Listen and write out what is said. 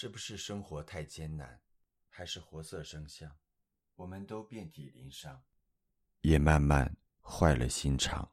是不是生活太艰难还是活色生香我们都遍体鳞伤。也慢慢坏了心肠。